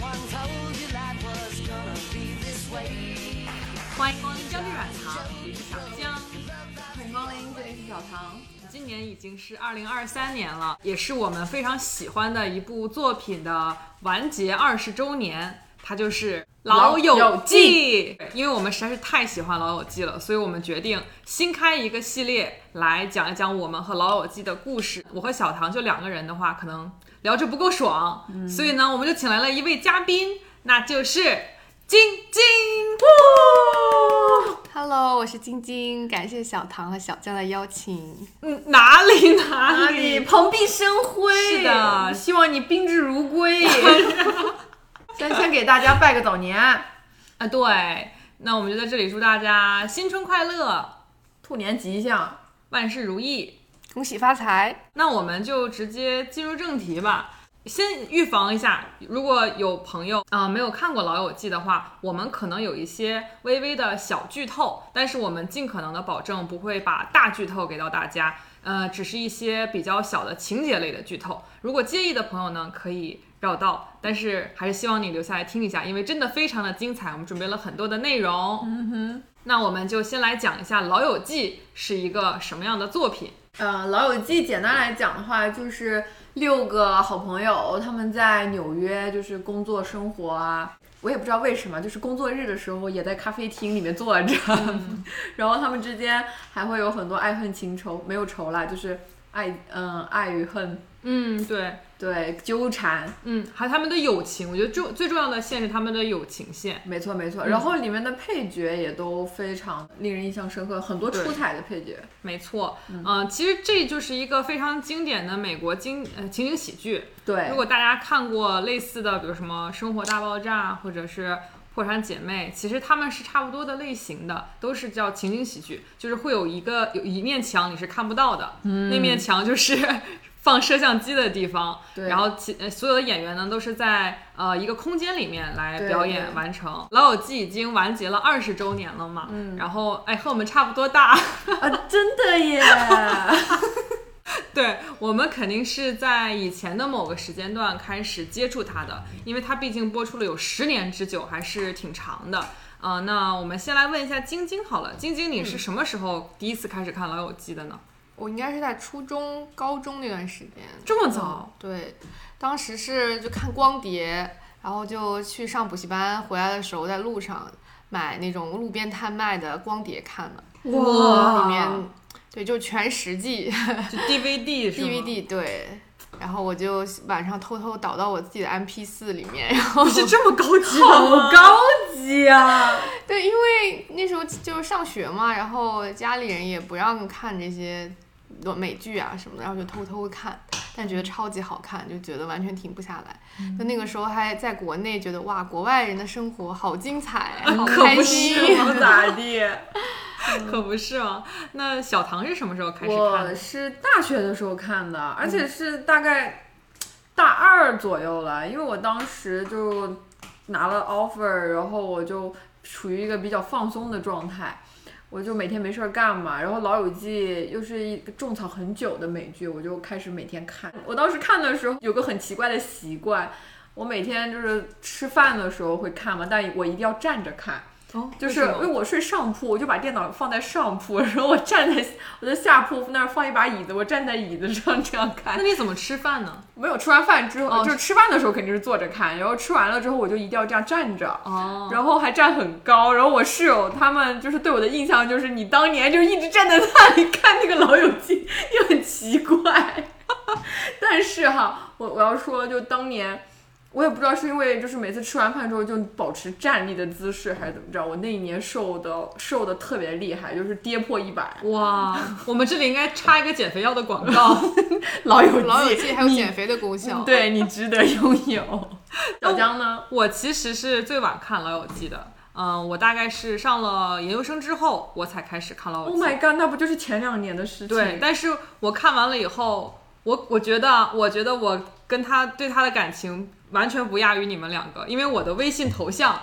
欢迎光临姜汁软糖，我是小江。欢迎光临，这里是小唐。今年已经是二零二三年了，也是我们非常喜欢的一部作品的完结二十周年，它就是《老友记》。因为我们实在是太喜欢《老友记》了，所以我们决定新开一个系列来讲一讲我们和《老友记》的故事。我和小唐就两个人的话，可能聊着不够爽，所以呢，我们就请来了一位嘉宾，那就是晶晶。Hello，我是晶晶，感谢小唐和小江的邀请。嗯，哪里哪哪里里？蓬荜生辉？是的希望你宾至如归。先先给大家拜个早年，啊，对，那我们就在这里祝大家新春快乐，兔年吉祥。万事如意。恭喜发财！那我们就直接进入正题吧。先预防一下，如果有朋友啊、没有看过《老友记》的话，我们可能有一些微微的小剧透，但是我们尽可能的保证不会把大剧透给到大家，呃，只是一些比较小的情节类的剧透。如果介意的朋友呢，可以绕道，但是还是希望你留下来听一下，因为真的非常的精彩，我们准备了很多的内容。嗯哼，那我们就先来讲一下《老友记》是一个什么样的作品。呃，《老友记》简单来讲的话，就是六个好朋友，他们在纽约就是工作生活啊。我也不知道为什么，就是工作日的时候也在咖啡厅里面坐着，然后他们之间还会有很多爱恨情仇，没有仇啦，就是爱，嗯，爱与恨，嗯，对。对，纠缠，嗯，还有他们的友情，我觉得重最重要的线是他们的友情线。没错没错。嗯然后里面的配角也都非常令人印象深刻，很多出彩的配角。没错，嗯、其实这就是一个非常经典的美国经呃情景喜剧。对如，果大家看过类似的，比如什么《生活大爆炸》或者是《破产姐妹》，其实他们是差不多的类型的，都是叫情景喜剧，就是会有一个有一面墙你是看不到的，那面墙就是。放摄像机的地方，对然后其呃所有的演员呢都是在呃一个空间里面来表演完成。《老友记》已经完结了二十周年了嘛，嗯，然后哎和我们差不多大，啊，真的耶！对我们肯定是在以前的某个时间段开始接触它的，因为它毕竟播出了有十年之久，还是挺长的。啊、那我们先来问一下晶晶好了，晶晶你是什么时候第一次开始看《老友记》的呢？我应该是在初中、高中那段时间。这么早？对，当时是就看光碟，然后就去上补习班，回来的时候在路上买那种路边摊卖的光碟看的，哇里面对就全十季就 DVD 是 DVD 对。然后我就晚上偷偷导到我自己的 MP 四里面，然后是这么高级的好？高级啊！对，因为那时候就是上学嘛，然后家里人也不让看这些美剧啊什么的，然后就偷偷看，但觉得超级好看，就觉得完全停不下来。就那个时候还在国内觉得哇，国外人的生活好精彩，好开心。是能 咋地？可不是吗？那小唐是什么时候开始看我的？是大学的时候看的，而且是大概大二左右了，因为我当时就拿了 offer，然后我就处于一个比较放松的状态。我就每天没事儿干嘛，然后《老友记》又是一个种草很久的美剧，我就开始每天看。我当时看的时候有个很奇怪的习惯，我每天就是吃饭的时候会看嘛，但我一定要站着看。哦，就是因为我睡上铺，我就把电脑放在上铺，然后我站在我的下铺那儿放一把椅子，我站在椅子上这样看那。你怎么吃饭呢？没有吃完饭之后，哦就是吃饭的时候肯定是坐着看，然后吃完了之后我就一定要这样站着。哦，然后还站很高，然后我室友他们就是对我的印象就是你当年就一直站在那里看那个《老友记》，也很奇怪。但是哈，我我要说，就当年我也不知道是因为就是每次吃完饭之后就保持站立的姿势还是怎么着，我那一年瘦的瘦的特别厉害，就是跌破一百。哇，我们这里应该插一个减肥药的广告。老友记，老友记还有减肥的功效。对你值得拥有。小江呢？我其实是最晚看《老友记》的，嗯，我大概是上了研究生之后，我才开始看《老友 Oh》。my god，那不就是前两年的事情？对，但是我看完了以后，我我觉得，我觉得我跟他对他的感情完全不亚于你们两个，因为我的微信头像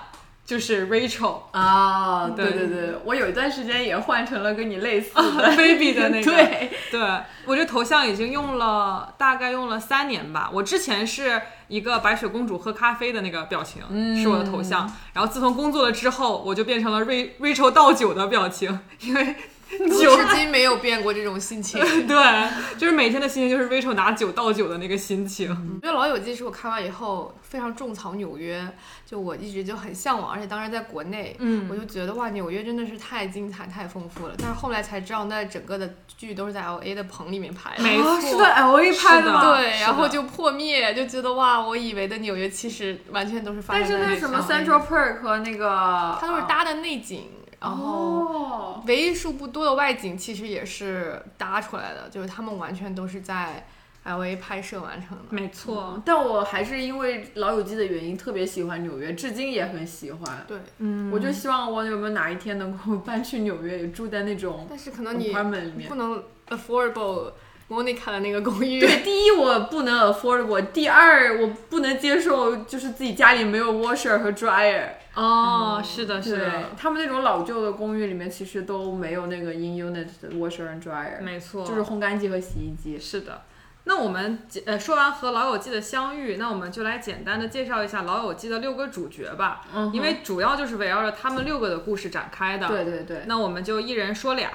就是 Rachel 啊，对对对对，我有一段时间也换成了跟你类似的 baby 的那个。对，对我这头像已经用了大概用了三年吧。我之前是一个白雪公主喝咖啡的那个表情，是我的头像。然后自从工作了之后，我就变成了 Ra Rachel 倒酒的表情，因为 酒至今没有变过这种心情。对，就是每天的心情就是 Rachel 拿酒倒酒的那个心情。我觉得《老友记》是我看完以后非常种草纽约，就我一直就很向往，而且当时在国内，嗯我就觉得哇，纽约真的是太精彩、太丰富了。但是后来才知道，那整个的剧都是在 L A 的棚里面拍的。没错，啊是在 L A 拍的吗？对，然后就破灭，就觉得哇，我以为的纽约其实完全都是发生在但在是那什么 Central Park 和那个，它都是搭的内景，然后哦，为数不多的外景其实也是搭出来的，就是他们完全都是在 L A 拍摄完成的。没错，但我还是因为《老友记》的原因特别喜欢纽约，至今也很喜欢。对，嗯，我就希望我有没有哪一天能够 搬去纽约，也住在那种但是可能你 apartment 里面不。能 affordable Monica 的那个公寓。对，第一我不能 affordable，第二我不能接受就是自己家里没有 washer 和 dryer。哦，是的，是对的，他们那种老旧的公寓里面其实都没有那个 in unit 的 washer and dryer，没错，就是烘干机和洗衣机。是的。那我们简呃说完和老友记的相遇，那我们就来简单的介绍一下老友记的六个主角吧，嗯因为主要就是围绕着他们六个的故事展开的。对对对，那我们就一人说俩，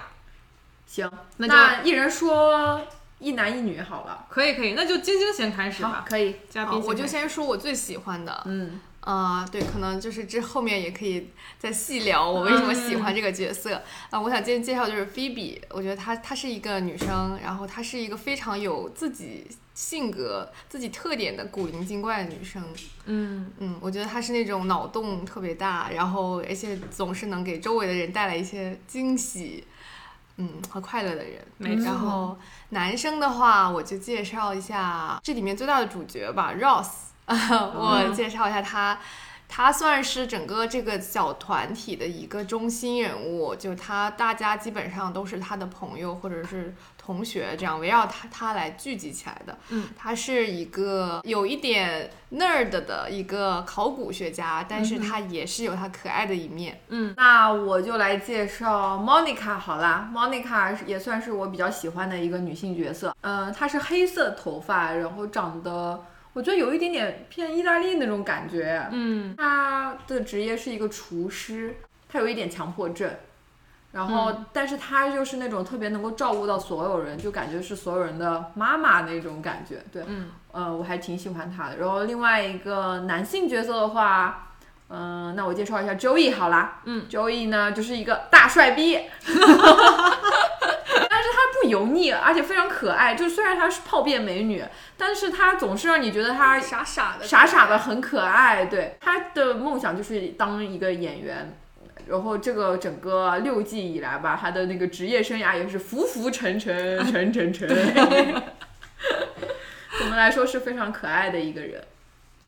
行，那就那一人说一男一女好了。可以可以，那就晶晶先开始吧，，可以。嘉宾，我就先说我最喜欢的，嗯，啊、对，可能就是这后面也可以再细聊我为什么喜欢这个角色啊、我想今天介绍就是菲比，我觉得她她是一个女生，然后她是一个非常有自己性格、自己特点的古灵精怪的女生。嗯嗯，我觉得她是那种脑洞特别大，然后而且总是能给周围的人带来一些惊喜，嗯和快乐的人。然后男生的话，我就介绍一下这里面最大的主角吧，Ross。我介绍一下他，他算是整个这个小团体的一个中心人物，就他大家基本上都是他的朋友或者是同学，这样围绕他他来聚集起来的。嗯，他是一个有一点 nerd 的一个考古学家，但是他也是有他可爱的一面。嗯，那我就来介绍 Monica 好啦。Monica 也算是我比较喜欢的一个女性角色。嗯、她是黑色头发，然后长得我觉得有一点点偏意大利那种感觉。嗯他的职业是一个厨师，他有一点强迫症。然后，但是他就是那种特别能够照顾到所有人，就感觉是所有人的妈妈那种感觉。对，嗯呃，我还挺喜欢他的。然后另外一个男性角色的话，嗯、那我介绍一下 Joey 好啦。嗯，Joey 呢就是一个大帅逼，但是他不油腻，而且非常可爱。就虽然她是泡遍美女，但是她总是让你觉得她傻傻的，傻傻的很可爱。对，她的梦想就是当一个演员。然后这个整个六季以来吧，她的那个职业生涯也是浮浮沉沉，沉沉沉。总的来说是非常可爱的一个人。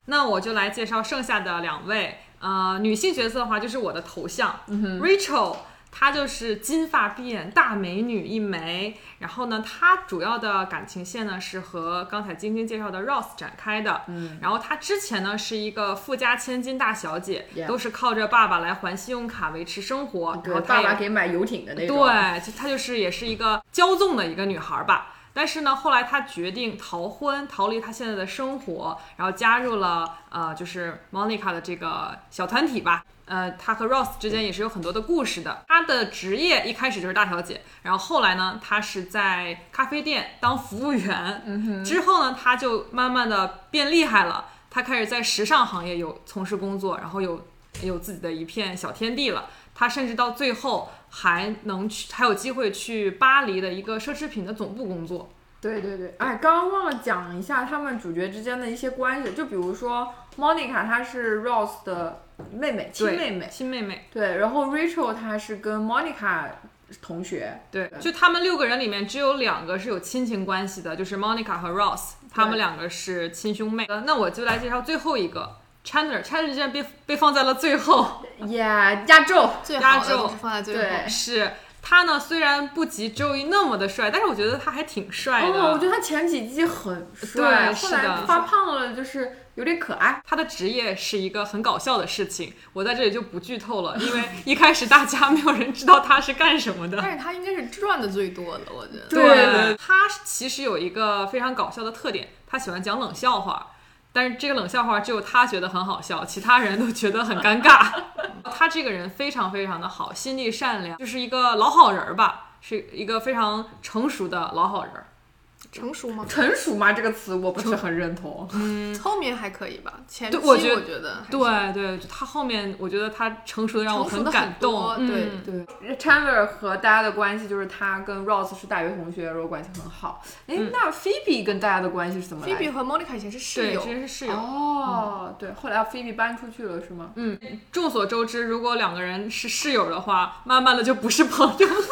那我就来介绍剩下的两位，呃，女性角色的话就是我的头像、Rachel，她就是金发碧眼大美女一枚。然后呢，她主要的感情线呢是和刚才晶晶介绍的 Rose 展开的。嗯，然后她之前呢是一个富家千金大小姐都是靠着爸爸来还信用卡维持生活。然，后她也爸爸给买游艇的那种。对，就她就是也是一个骄纵的一个女孩儿吧。但是呢，后来她决定逃婚，逃离她现在的生活，然后加入了呃，就是 Monica 的这个小团体吧。呃，她和 Ross 之间也是有很多的故事的。她的职业一开始就是大小姐，然后后来呢，她是在咖啡店当服务员。嗯之后呢，她就慢慢的变厉害了。她开始在时尚行业有从事工作，然后有有自己的一片小天地了。她甚至到最后还能去，还有机会去巴黎的一个奢侈品的总部工作。对对对，哎，刚刚忘了讲一下他们主角之间的一些关系，就比如说 Monica 她是 Rose 的妹妹，亲妹妹，亲妹妹，对，然后 Rachel 她是跟 Monica 同学，对，就他们六个人里面只有两个是有亲情关系的，就是 Monica 和 Rose，他们两个是亲兄妹。呃那我就来介绍最后一个 Chandler，Chandler 竟然被被放在了最后，呀，压轴，最压轴。放在最后。对。是他呢虽然不及 Joey 那么的帅，但是我觉得他还挺帅的。哦，我觉得他前几季很帅，后来对是的发胖了，就是有点可爱。他的职业是一个很搞笑的事情，我在这里就不剧透了，因为一开始大家没有人知道他是干什么的。但是他应该是赚的最多的，我觉得。对他其实有一个非常搞笑的特点，他喜欢讲冷笑话。但是这个冷笑话只有他觉得很好笑，其他人都觉得很尴尬。他这个人非常非常的好，心地善良，就是一个老好人儿吧，是一个非常成熟的老好人儿。成熟吗？成熟吗？这个词我不是很认同。嗯 后面还可以吧，前期我觉得对对，他后面我觉得他成熟的让我很感动。对嗯对，Chandler 和大家的关系就是他跟 Ross 是大学同学，然后关系很好。哎、那 Phoebe 跟大家的关系是怎么来的菲比和 Monica 以前是室对，友之，前是室友。哦，对，后来 Phoebe 搬出去了是吗？嗯，众所周知，如果两个人是室友的话，慢慢的就不是朋友了。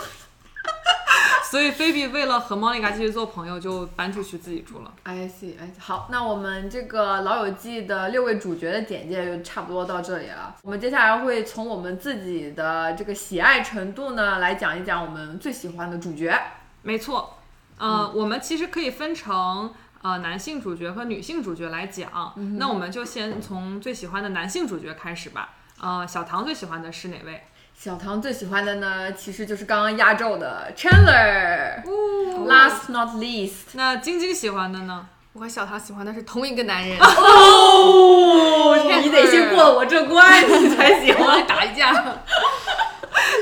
所以菲比为了和莫妮卡继续做朋友，就搬出去自己住了。I see，哎，好，那我们这个《老友记》的六位主角的简介就差不多到这里了。我们接下来会从我们自己的这个喜爱程度呢，来讲一讲我们最喜欢的主角。没错，呃，我们其实可以分成呃男性主角和女性主角来讲。那我们就先从最喜欢的男性主角开始吧。呃，小唐最喜欢的是哪位？小唐最喜欢的呢，其实就是刚刚压轴的 Chandler。Last not least，那晶晶喜欢的呢？我和小唐喜欢的是同一个男人，哦，你得先过了我这关，你才行。打一架。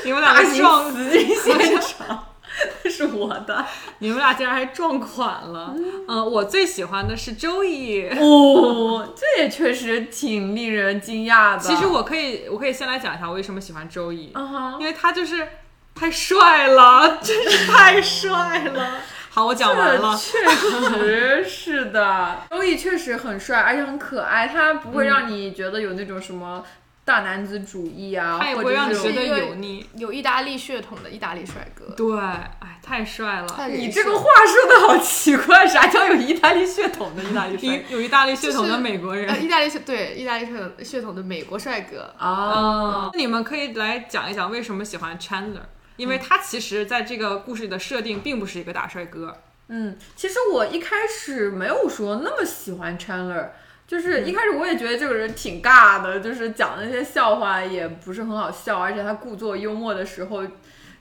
你们俩大型还撞，死在现场，是我的。你们俩竟然还撞款了。嗯、我最喜欢的是周易。哦，这也确实挺令人惊讶的。其实我可以，我可以先来讲一下我为什么喜欢周易，嗯哼因为他就是太帅了，真是太帅了。好，我讲完了。确实是的，周易确实很帅，而且很可爱，他不会让你觉得有那种什么大男子主义啊，他也会让你觉得油腻。有意大利血统的意大利帅哥，对，哎，太帅了。你这个话说的好奇怪，啥叫有意大利血统的意大利帅 有有意大利血统的美国人。呃，意大利血对意大利血统血统的美国帅哥，啊？你们可以来讲一讲为什么喜欢 Chandler，因为他其实在这个故事里的设定并不是一个大帅哥。嗯，其实我一开始没有说那么喜欢 Chandler，就是一开始我也觉得这个人挺尬的，就是讲那些笑话也不是很好笑，而且他故作幽默的时候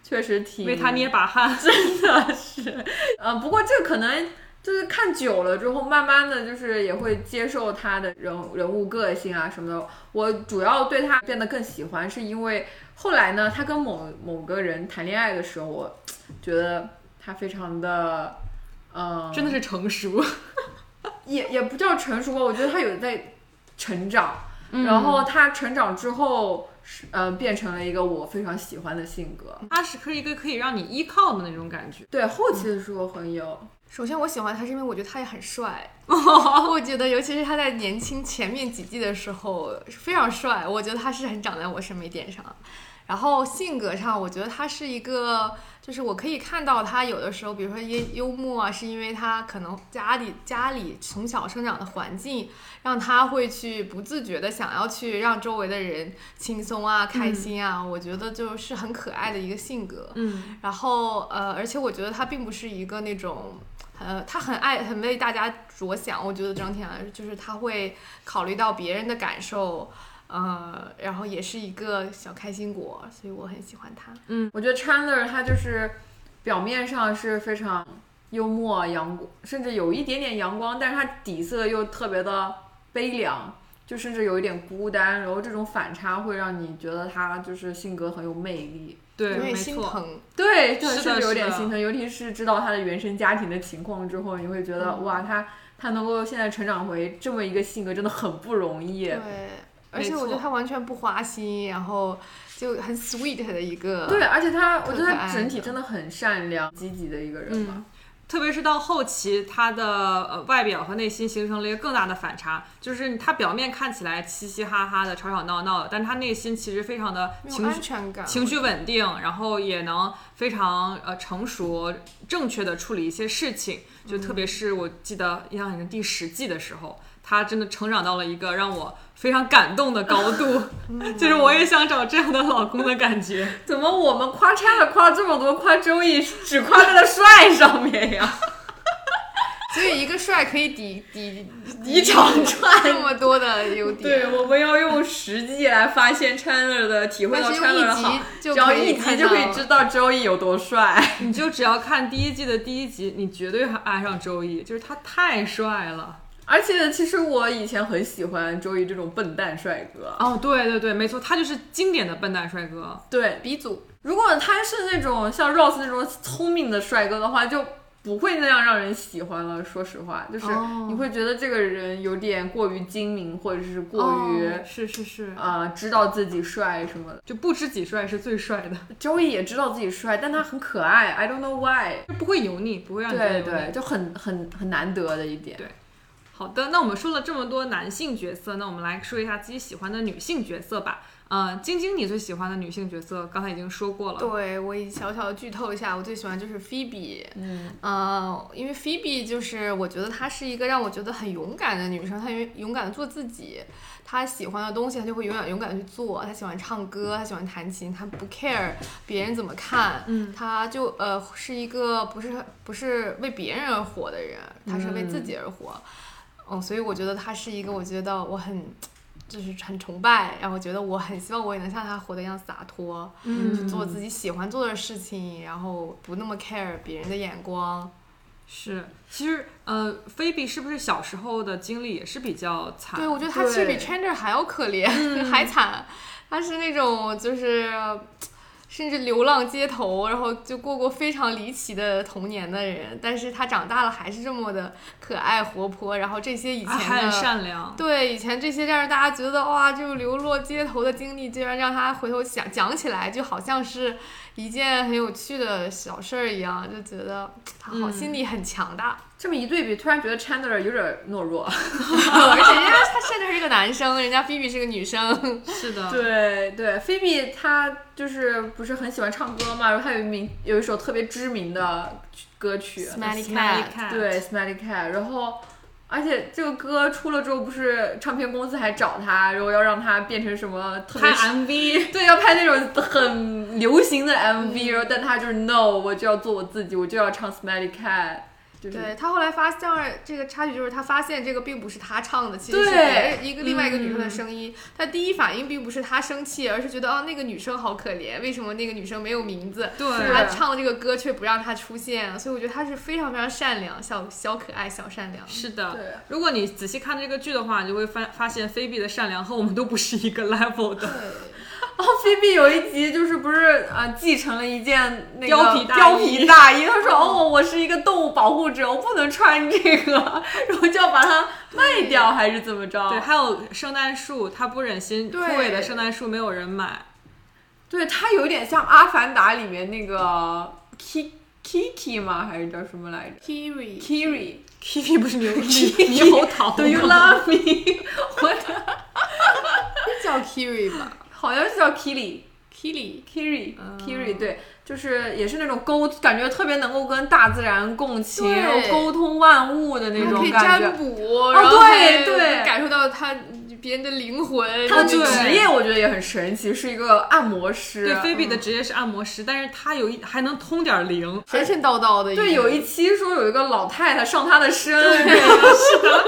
确实挺为他捏把汗。真的是，呃，不过这可能就是看久了之后，慢慢的就是也会接受他的人人物个性啊什么的。我主要对他变得更喜欢，是因为后来呢，他跟某某个人谈恋爱的时候，我觉得他非常的，嗯、真的是成熟，也也不叫成熟吧，我觉得他有在成长。嗯然后他成长之后，是呃，变成了一个我非常喜欢的性格。他是可以一个可以让你依靠的那种感觉。对，后期的时候很有。首先我喜欢他是因为我觉得他也很帅，我觉得尤其是他在年轻前面几季的时候非常帅，我觉得他是很长在我审美点上。然后性格上，我觉得他是一个，就是我可以看到他有的时候，比如说幽幽默啊，是因为他可能家里家里从小生长的环境，让他会去不自觉的想要去让周围的人轻松啊、开心啊，我觉得就是很可爱的一个性格。嗯，然后呃，而且我觉得他并不是一个那种，呃，他很爱很为大家着想。我觉得整体来说，就是他会考虑到别人的感受，呃，然后也是一个小开心果，所以我很喜欢他。嗯我觉得 Chandler 他就是表面上是非常幽默、阳光，甚至有一点点阳光，但是他底色又特别的悲凉，就甚至有一点孤单。然后这种反差会让你觉得他就是性格很有魅力。对，有点没错。心疼。对，对，是的甚至有点心疼，尤其是知道他的原生家庭的情况之后，你会觉得、嗯哇，他他能够现在成长回这么一个性格，真的很不容易。对，而且我觉得他完全不花心，然后就很 sweet 的一个。对，而且他，我觉得他整体真的很善良、积极的一个人嘛。嗯特别是到后期，他的呃外表和内心形成了一个更大的反差，就是他表面看起来嘻嘻哈哈的、吵吵闹闹的，但他内心其实非常的情绪安全感。情绪稳定，然后也能非常呃成熟、正确的处理一些事情。就特别是我记得印象很深第十季的时候，他真的成长到了一个让我非常感动的高度，就是我也想找这样的老公的感觉。怎么我们夸 Chandler 夸了这么多，夸周易只夸在了帅上面呀？所以一个帅可以抵抵一长串这么多的优点。对，我们要用实际来发现 Chandler 的，体会到 Chandler 的好只要一集就可以知道周易有多帅。你就只要看第一季的第一集，你绝对爱上周易，就是他太帅了。而且其实我以前很喜欢周易这种笨蛋帅哥。哦，对对对，没错，他就是经典的笨蛋帅哥。对，鼻祖，如果他是那种像 Rose 那种聪明的帅哥的话，就不会那样让人喜欢了。说实话，就是哦你会觉得这个人有点过于精明，或者是过于、哦是是是，啊知道自己帅什么的。就不知己帅是最帅的，周易也知道自己帅，但他很可爱，I don't know why。就不会油腻，不会让你觉得油腻对对，就很很很难得的一点。对好的，那我们说了这么多男性角色，那我们来说一下自己喜欢的女性角色吧。呃，晶晶，你最喜欢的女性角色，刚才已经说过了。对我也小小的剧透一下，我最喜欢就是 Phoebe。嗯，呃，因为 Phoebe 就是我觉得她是一个让我觉得很勇敢的女生，她勇勇敢的做自己，她喜欢的东西她就会永远勇敢的去做，她喜欢唱歌，她喜欢弹琴，她不 care 别人怎么看，嗯她就呃是一个不是不是为别人而活的人，她是为自己而活，嗯，所以我觉得他是一个我觉得我很。就是很崇拜，然后觉得我很希望我也能像他活得一样洒脱，嗯去做自己喜欢做的事情，然后不那么 care 别人的眼光。是，其实呃，菲比是不是小时候的经历也是比较惨？对，我觉得他其实比 Chandler 还要可怜，还惨。他是那种就是甚至流浪街头，然后就过过非常离奇的童年的人，但是他长大了还是这么的可爱活泼，然后这些以前的。善良。对，以前这些让大家觉得哇，这种流落街头的经历，居然让他回头想讲起来，就好像是一件很有趣的小事儿一样，就觉得他好、嗯心理很强大。这么一对比，突然觉得 Chandler 有点懦弱。而且人家他甚至是一个男生，人家 Phoebe 是个女生。是的，对对，，Phoebe 她就是不是很喜欢唱歌嘛，然后她有一名有一首特别知名的歌曲。Smelly Smelly cat，Cat 对 Smelly Cat，然后。而且这个歌出了之后，不是唱片公司还找他，然后要让他变成什么特别拍 MV，对，要拍那种很流行的 MV，、然后但他就是 no，我就要做我自己，我就要唱 Smelly Cat，就是对他后来发现这个插曲，就是他发现这个并不是他唱的，其实是一个另外一个女生的声音。他第一反应并不是他生气，而是觉得哦那个女生好可怜，为什么那个女生没有名字？对他唱的这个歌却不让她出现，所以我觉得他是非常非常善良，小小可爱，小善良。是的。对如果你仔细看这个剧的话，你就会发发现菲比的善良和我们都不是一个 level 的。然后菲比有一集就是不是呃继承了一件那个貂皮大衣貂皮大衣，他说哦我是一个动物保护者，我不能穿这个，然后就要把它卖掉还是怎么着？对，还有圣诞树，他不忍心枯萎的圣诞树没有人买。对，它有点像《阿凡达》里面那个 Ki Kiki 吗？还是叫什么来着 Kiri，Kiri Kiri 不是猕猕猴桃 Do you love me？我的叫 Kiri 吧好像是叫 Kili。Kiri Kiri Kiri，对，就是也是那种沟，感觉特别能够跟大自然共情，对然后沟通万物的那还可以种感觉。占卜，然后对感受到他别人的灵魂。他的职业我觉得也很神奇，是一个按摩师。对，菲比的嗯职业是按摩师，但是他有一还能通点灵。神神叨叨的。对，有一期说有一个老太太上他的身，是的，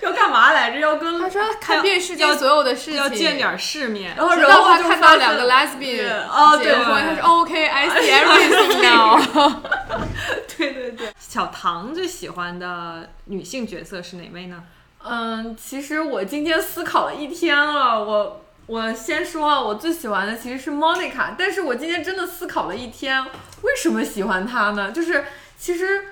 要干嘛来着？要跟他说看遍世界要所有的事情，要见点世面。然后然后就发现看到两个 lesbian 哦对结婚，他说 OK，I see everything now。对对对。小唐最喜欢的女性角色是哪位呢？嗯，其实我今天思考了一天了，我我先说啊，我最喜欢的其实是 Monica，但是我今天真的思考了一天，为什么喜欢她呢？就是其实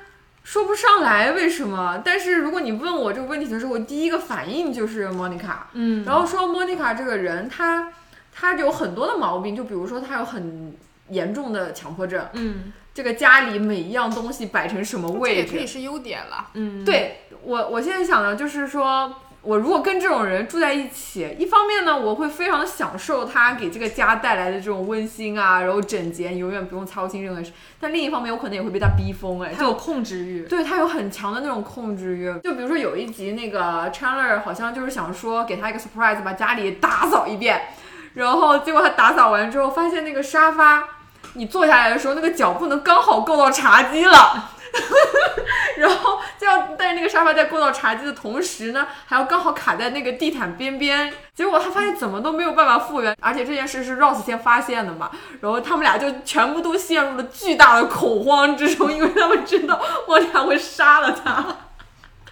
说不上来为什么，但是如果你问我这个问题的时候，我第一个反应就是 Monica。嗯然后说 Monica 这个人，她她有很多的毛病，就比如说她有很严重的强迫症，嗯这个家里每一样东西摆成什么这位置，也可以是优点了。嗯，对我，我现在想的就是说，我如果跟这种人住在一起，一方面呢，我会非常享受他给这个家带来的这种温馨啊，然后整洁，永远不用操心任何事。但另一方面，我可能也会被他逼疯，哎，他有控制欲。对他有很强的那种控制欲。就比如说有一集，那个 Chandler 好像就是想说给他一个 surprise，把家里打扫一遍，然后结果他打扫完之后，发现那个沙发。你坐下来的时候，那个脚不能刚好够到茶几了，然后就要带那个沙发在过道茶几的同时呢，还要刚好卡在那个地毯边边。结果他发现怎么都没有办法复原，而且这件事是 Ross 先发现的嘛，然后他们俩就全部都陷入了巨大的恐慌之中，因为他们知道莫妮卡会杀了他。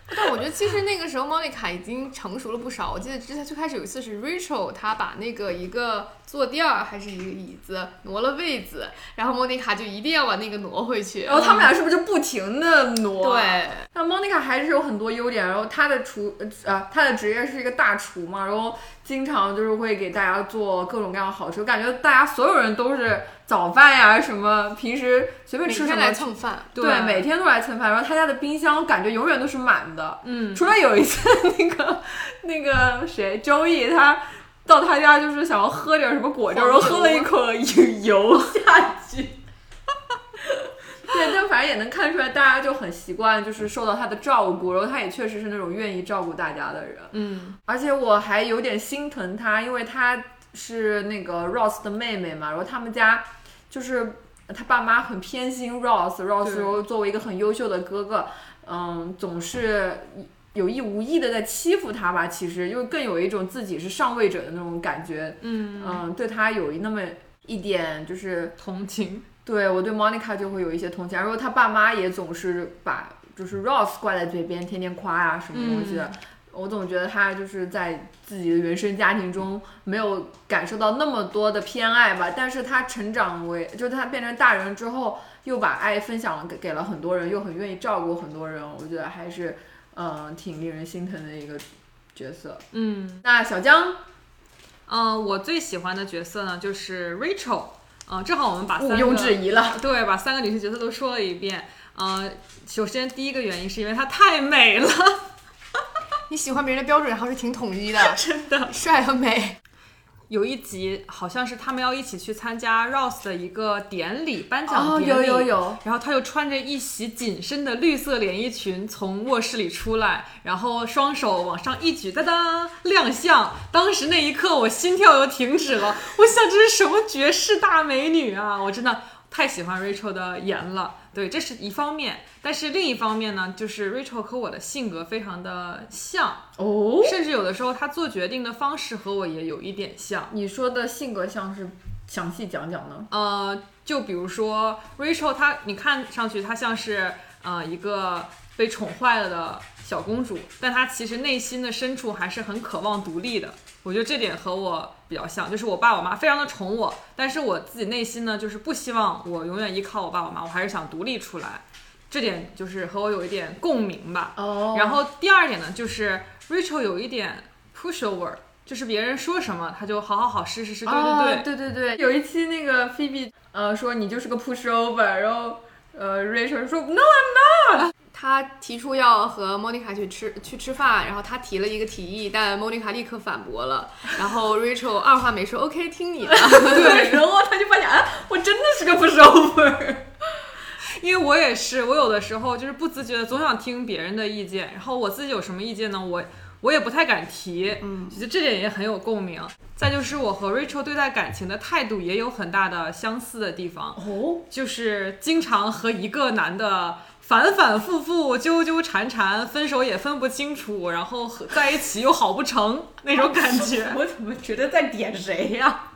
但我觉得其实那个时候莫妮卡已经成熟了不少。我记得之前最开始有一次是 Rachel 她把那个一个坐垫儿还是一个椅子挪了位子，然后莫妮卡就一定要把那个挪回去。然后他们俩是不是就不停的挪？对，那 Monica 还是有很多优点，然后她的厨呃她的职业是一个大厨嘛，然后经常就是会给大家做各种各样的好吃，我感觉大家所有人都是早饭呀什么，平时随便吃什么来蹭饭。对，每天都来蹭饭，然后他家的冰箱感觉永远都是满的，嗯，除了有一次那个 那个谁周易他到他家就是想要喝点什么果汁，黄然后喝了一口油 下去。对，但反正也能看出来，大家就很习惯，就是受到他的照顾，然后他也确实是那种愿意照顾大家的人。嗯，而且我还有点心疼他，因为他是那个 Ross 的妹妹嘛，然后他们家就是他爸妈很偏心 Ross，Ross 对又作为一个很优秀的哥哥，嗯，总是有意无意的在欺负他吧，其实又更有一种自己是上位者的那种感觉，嗯嗯，对他有那么一点就是同情。对我对 Monica 就会有一些同情，然后他爸妈也总是把就是 Ross 挂在嘴边，天天夸呀、什么东西的。我总觉得他就是在自己的原生家庭中没有感受到那么多的偏爱吧，但是他成长为，就是他变成大人之后，又把爱分享了给给了很多人，又很愿意照顾很多人，我觉得还是嗯、呃挺令人心疼的一个角色。嗯那小江嗯、我最喜欢的角色呢就是 Rachel。嗯、正好我们把毋庸置疑了，对，把三个女性角色都说了一遍。呃，首先第一个原因是因为她太美了，你喜欢别人的标准还是挺统一的，真的。帅和美。有一集好像是他们要一起去参加 Rose 的一个典礼，颁奖哦，典礼。有有有，然后她就穿着一袭紧身的绿色连衣裙从卧室里出来，然后双手往上一举，哒哒亮相。当时那一刻，我心跳又停止了。我想这是什么绝世大美女啊！我真的太喜欢 Rachel 的颜了。对，这是一方面，但是另一方面呢，就是 Rachel 和我的性格非常的像，哦，甚至有的时候她做决定的方式和我也有一点像。你说的性格像是详细讲讲呢？呃，就比如说 Rachel，她你看上去她像是呃一个被宠坏了的小公主，但她其实内心的深处还是很渴望独立的。我觉得这点和我比较像，就是我爸我妈非常的宠我，但是我自己内心呢，就是不希望我永远依靠我爸我妈，我还是想独立出来。这点就是和我有一点共鸣吧。哦然后第二点呢，就是 Rachel 有一点 pushover，就是别人说什么，他就好好好，是是是，对对对。哦对对对，有一期那个 Phoebe 呃说你就是个 pushover，然后呃 Rachel 说 No I'm not，他提出要和莫妮卡去吃去吃饭，然后他提了一个提议，但莫妮卡立刻反驳了，然后 Rachel 二话没说，OK，听你的。对，然后他就发现啊我真的是个 pushover，因为我也是，我有的时候就是不自觉的总想听别人的意见，然后我自己有什么意见呢？我我也不太敢提，嗯，其实这点也很有共鸣。再就是我和 Rachel 对待感情的态度也有很大的相似的地方，哦，就是经常和一个男的反反复复、纠纠缠缠，分手也分不清楚，然后和在一起又好不成那种感觉。我怎么觉得在点谁呀、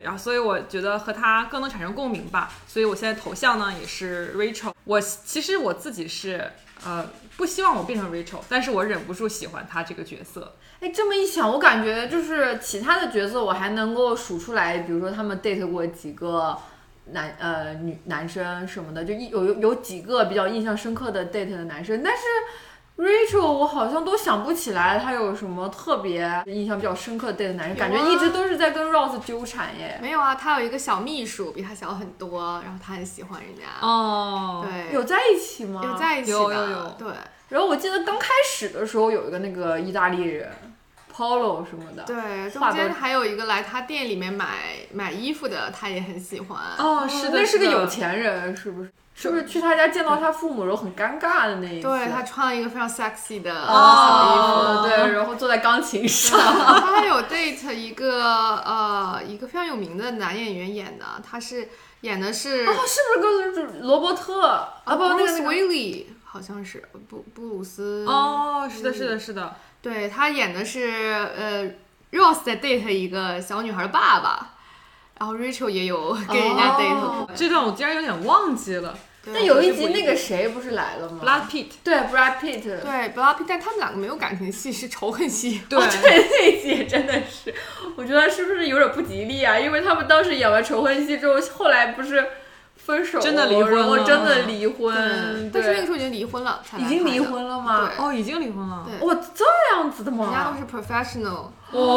然后，所以我觉得和他更能产生共鸣吧。所以我现在头像呢也是 Rachel。我其实我自己是呃不希望我变成 Rachel，但是我忍不住喜欢他这个角色。哎，这么一想，我感觉就是其他的角色我还能够数出来，比如说他们 date 过几个男呃女男生什么的，就一有有有几个比较印象深刻的 date 的男生，但是 Rachel 我好像都想不起来他有什么特别印象比较深刻的 date 的男生，感觉一直都是在跟 Rose 纠缠耶。没有啊，他有一个小秘书，比他小很多，然后他很喜欢人家。哦，对，有在一起吗？有在一起的，有有有对然后我记得刚开始的时候有一个那个意大利人 Polo 什么的。对，中间还有一个来他店里面买买衣服的，他也很喜欢。哦，是的，那是个有钱人，是不是？是不是去他家见到他父母然后很尴尬的那一次？对他穿了一个非常 sexy 的小哦，衣服。对，然后坐在钢琴上。他还有 date 一个呃一个非常有名的男演员演的，他是演的是哦，是不是跟罗伯特啊？不，那个那个 Willis 好好像是布布鲁斯。哦，是的，是的，是的，对他演的是呃 Rose 在 date 一个小女孩的爸爸，然后 Rachel 也有跟人家 date 过。这段我竟然有点忘记了。对那有一集那个谁不是来了吗 Blood Pit，对 Brad Pitt，对 b l a p 但他们两个没有感情戏，是仇恨戏。对，对，那一集也真的是，我觉得是不是有点不吉利啊？因为他们当时演完仇恨戏之后，后来不是分手，真的离婚然后了真的离婚，但是那个时候已经离婚了，才已经离婚了吗？哦，已经离婚了。对哇，这样子的吗？人家都是 professional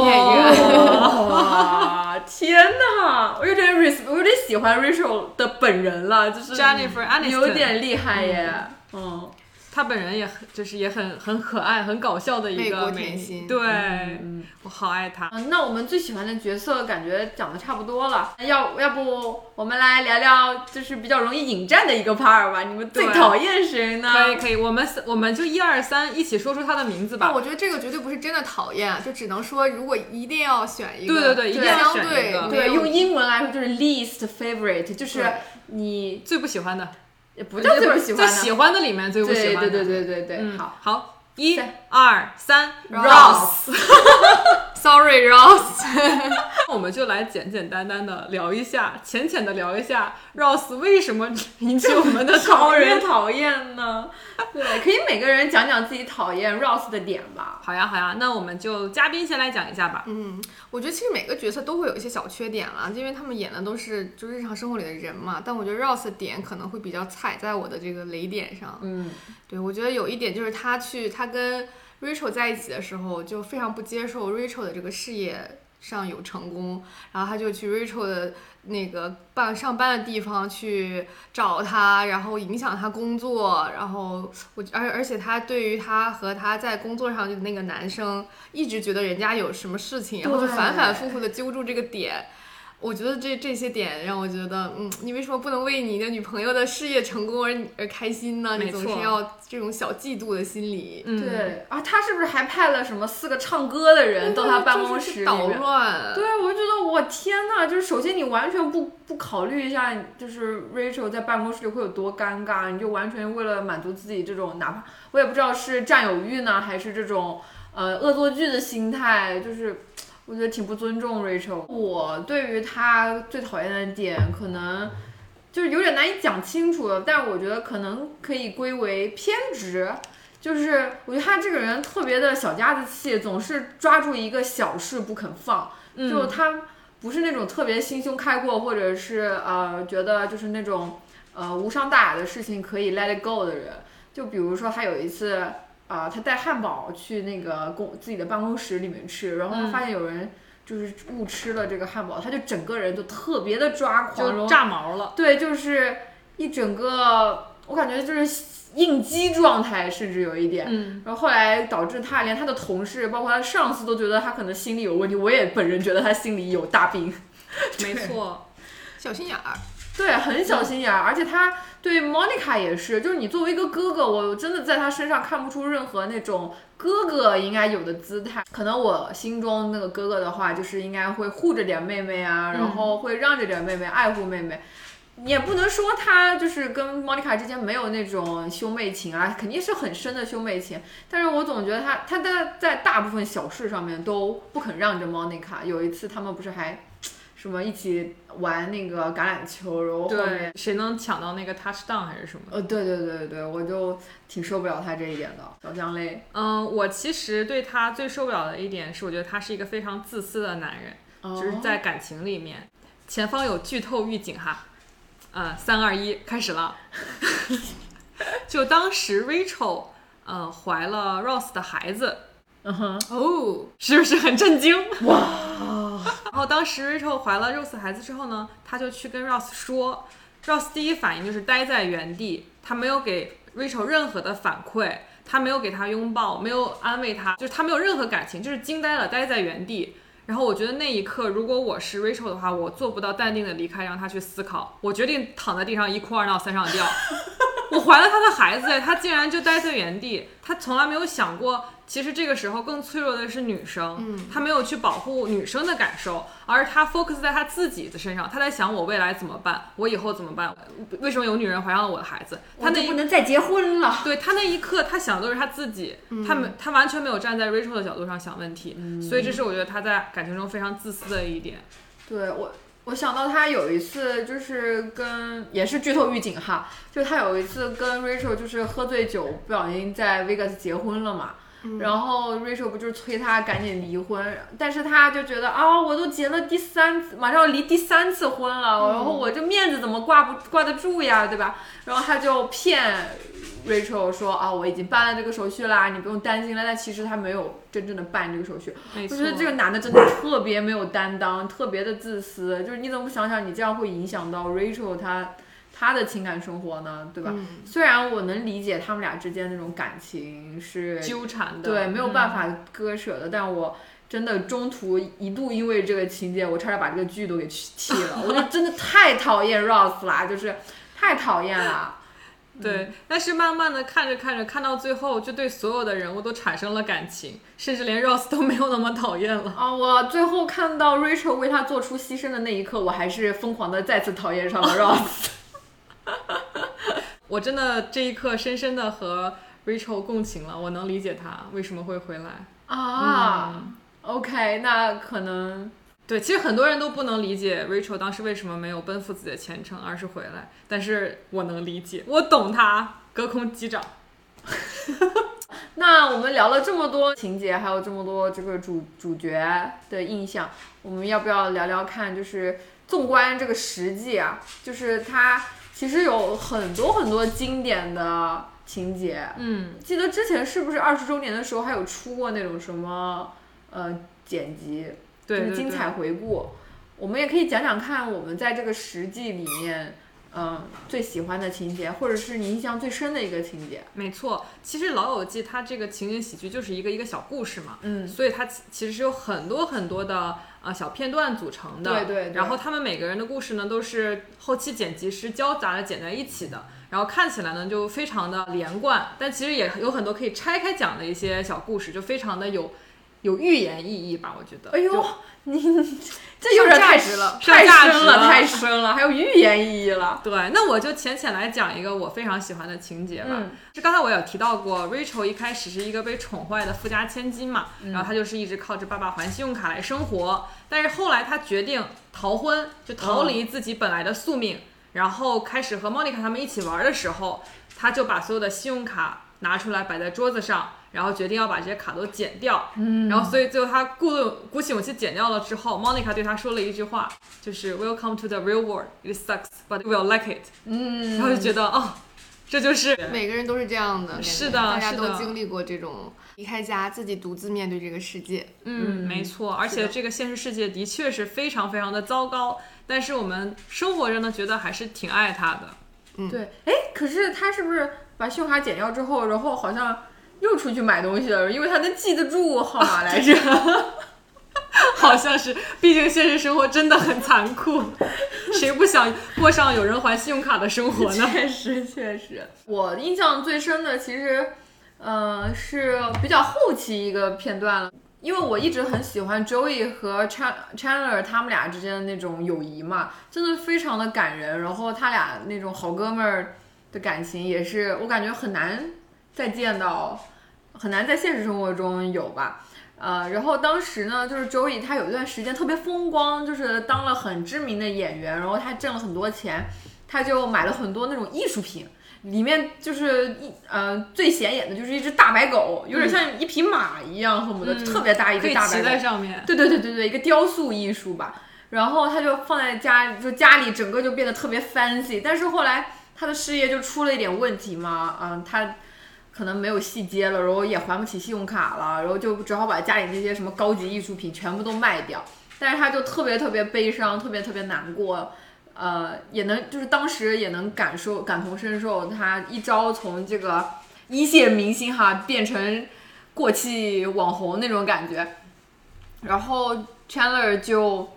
演员。哇，天哪！我有点 res，我有点喜欢 Rachel 的本人了，就是 Jennifer 有点厉害耶。嗯，她本人也很，就是也很很可爱、很搞笑的一个美女。甜心对，嗯我好爱她。嗯，那我们最喜欢的角色感觉讲的差不多了，要要不我们来聊聊就是比较容易引战的一个 part 吧？你们最讨厌谁呢？可以可以，我们我们就一二三一起说出他的名字吧。但我觉得这个绝对不是真的讨厌，就只能说如果一定要选一个，对对对一定要选一个对对，用英文来说就是 least favorite，就是你最不喜欢的，也不叫最不喜欢的，在喜欢的里面最不喜欢的。对对对对对对，嗯，好。好，一三二三 Ross ，Sorry Ross，我们就来简简单单的聊一下，浅浅的聊一下，Rose 为什么引起我们的 讨讨人厌。讨厌呢？对，可以每个人讲讲自己讨厌 Rose 的点吧。好呀好呀，那我们就嘉宾先来讲一下吧。嗯，我觉得其实每个角色都会有一些小缺点啦，因为他们演的都是就日常生活里的人嘛。但我觉得 Rose 的点可能会比较踩在我的这个雷点上。嗯，对，我觉得有一点就是他去他跟 Rachel 在一起的时候，就非常不接受 Rachel 的这个事业上有成功，然后他就去 Rachel 的那个办上班的地方去找他，然后影响他工作，然后我而而且他对于他和他在工作上的那个男生，一直觉得人家有什么事情，然后就反反复复的揪住这个点。我觉得这这些点让我觉得，嗯，你为什么不能为你的女朋友的事业成功而而开心呢？你总是要这种小嫉妒的心理，嗯，对啊，他是不是还派了什么四个唱歌的人到他办公室捣？乱。对，我就觉得我天呐，就是首先你完全不不考虑一下，就是 Rachel 在办公室里会有多尴尬，你就完全为了满足自己这种，哪怕我也不知道是占有欲呢，还是这种呃恶作剧的心态，就是我觉得挺不尊重 Rachel。我对于他最讨厌的点，可能就是有点难以讲清楚了，但是我觉得可能可以归为偏执。就是我觉得他这个人特别的小家子气，总是抓住一个小事不肯放。嗯就他不是那种特别心胸开阔，或者是呃觉得就是那种呃无伤大雅的事情可以 let it go 的人。就比如说他有一次啊、他带汉堡去那个公自己的办公室里面吃，然后他嗯发现有人就是误吃了这个汉堡，他就整个人就特别的抓狂，就炸毛了。对，就是一整个我感觉就是应激状态，甚至有一点。嗯，然后后来导致他连他的同事，包括他的上司都觉得他可能心理有问题。我也本人觉得他心里有大病，没 错。小心眼儿。对，很小心眼儿，而且他对 Monica 也是，就是你作为一个哥哥，我真的在他身上看不出任何那种哥哥应该有的姿态。可能我心中那个哥哥的话，就是应该会护着点妹妹啊，然后会让着点妹妹，爱护妹妹。你也不能说他就是跟 Monica 之间没有那种兄妹情啊，肯定是很深的兄妹情。但是我总觉得他他在在大部分小事上面都不肯让着 Monica。有一次他们不是还什么一起玩那个橄榄球，然后后面对，谁能抢到那个 touchdown 还是什么？呃，对对对对，我就挺受不了他这一点的，小姜类。嗯，我其实对他最受不了的一点是，我觉得他是一个非常自私的男人，就是在感情里面。前方有剧透预警哈，呃，三二一，开始了。就当时 Rachel 呃怀了 Ross 的孩子，嗯哼，哦，是不是很震惊？哇！然后当时 Rachel 怀了 Rose 的孩子之后呢，他就去跟 Rose 说，Rose 第一反应就是待在原地，他没有给 Rachel 任何的反馈，他没有给他拥抱，没有安慰他，就是他没有任何感情，就是惊呆了，待在原地。然后我觉得那一刻，如果我是 Rachel 的话，我做不到淡定的离开，让他去思考。我决定躺在地上一哭二闹三上吊。我怀了他的孩子，他竟然就待在原地，他从来没有想过，其实这个时候更脆弱的是女生，嗯他没有去保护女生的感受，而他 focus 在他自己的身上，他在想我未来怎么办，我以后怎么办，为什么有女人怀上了我的孩子？他那不能再结婚了。对他那一刻，他想的都是他自己，他没他完全没有站在 Rachel 的角度上想问题，所以这是我觉得他在感情中非常自私的一点。对我，我想到他有一次就是跟也是剧透预警哈，就他有一次跟 Rachel 就是喝醉酒，不小心在 Vegas 结婚了嘛。然后 Rachel 不就是催他赶紧离婚，但是他就觉得啊，我都结了第三次，马上要离第三次婚了，然后我这面子怎么挂不挂得住呀，对吧？然后他就骗 Rachel 说啊，我已经办了这个手续啦，你不用担心了。但其实他没有真正的办这个手续，我觉，得这个男的真的特别没有担当，特别的自私。就是你怎么不想想，你这样会影响到 Rachel 她她的情感生活呢？对吧？嗯虽然我能理解他们俩之间那种感情是纠缠的，对没有办嗯法割舍的，但我真的中途一度因为这个情节，我差点把这个剧都给弃了。我就真的太讨厌 Ross 啦，就是太讨厌了。对，但是慢慢的看着看着，看到最后，就对所有的人物都产生了感情，甚至连 Ross 都没有那么讨厌了。啊！我最后看到 Rachel 为他做出牺牲的那一刻，我还是疯狂的再次讨厌上了 Ross。我真的这一刻深深的和 Rachel 共情了，我能理解他为什么会回来。啊、o k 那可能对，其实很多人都不能理解 Rachel 当时为什么没有奔赴自己的前程，而是回来。但是我能理解，我懂他，隔空击掌。那我们聊了这么多情节，还有这么多这个主主角的印象，我们要不要聊聊看？就是纵观这个实际啊，就是它其实有很多很多经典的情节。嗯，记得之前是不是二十周年的时候还有出过那种什么呃剪辑，对对对就是精彩回顾。我们也可以讲讲看，我们在这个实际里面，嗯、最喜欢的情节，或者是你印象最深的一个情节。没错。其实《老友记》它这个情景喜剧就是一个一个小故事嘛，嗯，所以它其其实是有很多很多的呃小片段组成的。对对对然后他们每个人的故事呢，都是后期剪辑师交杂的剪在一起的。然后看起来呢，就非常的连贯，但其实也有很多可以拆开讲的一些小故事，就非常的有有预言意义吧，我觉得。哎呦，你 这有点太值了太深了，太深了，还有预言意义了。对，那我就浅浅来讲一个我非常喜欢的情节吧。嗯就刚才我有提到过，Rachel 一开始是一个被宠坏的富家千金嘛，嗯然后她就是一直靠着爸爸还信用卡来生活。但是后来她决定逃婚，就逃离自己本来的宿命，然后开始和 Monica 他们一起玩的时候，她就把所有的信用卡拿出来摆在桌子上。然后决定要把这些卡都剪掉，嗯，然后所以最后他鼓鼓起勇气剪掉了之后，Monica 对他说了一句话，就是 Welcome to the real world. It sucks, but we'll like it. 嗯，然后就觉得哦，这就是每个人都是这样的，是的大家都经历过这种离开家，自己独自面对这个世界。嗯，没错，而且这个现实世界的确是非常非常的糟糕，但是我们生活着呢，觉得还是挺爱他的。嗯对，哎，可是他是不是把信用卡剪掉之后，然后好像又出去买东西了？因为他能记得住号码来着。好像是，毕竟现实生活真的很残酷，谁不想过上有人还信用卡的生活呢？确实，确实，我印象最深的其实，呃，是比较后期一个片段了。因为我一直很喜欢 Joey 和 Chan Chandler 他们俩之间的那种友谊嘛，真的非常的感人。然后他俩那种好哥们儿的感情也是我感觉很难再见到，很难在现实生活中有吧。呃，然后当时呢，就是 Joey 他有一段时间特别风光，就是当了很知名的演员，然后他挣了很多钱，他就买了很多那种艺术品，里面就是一呃最显眼的就是一只大白狗，有点像一匹马一样，恨不得、嗯特别大一只大白狗。在上面。对对对对对，一个雕塑艺术吧。然后他就放在家，就家里整个就变得特别 fancy。但是后来他的事业就出了一点问题嘛，嗯，他可能没有戏接了，然后也还不起信用卡了，然后就只好把家里那些什么高级艺术品全部都卖掉。但是他就特别特别悲伤，特别特别难过。呃，也能就是当时也能感受感同身受，他一朝从这个一线明星哈变成过气网红那种感觉。然后 Chandler 就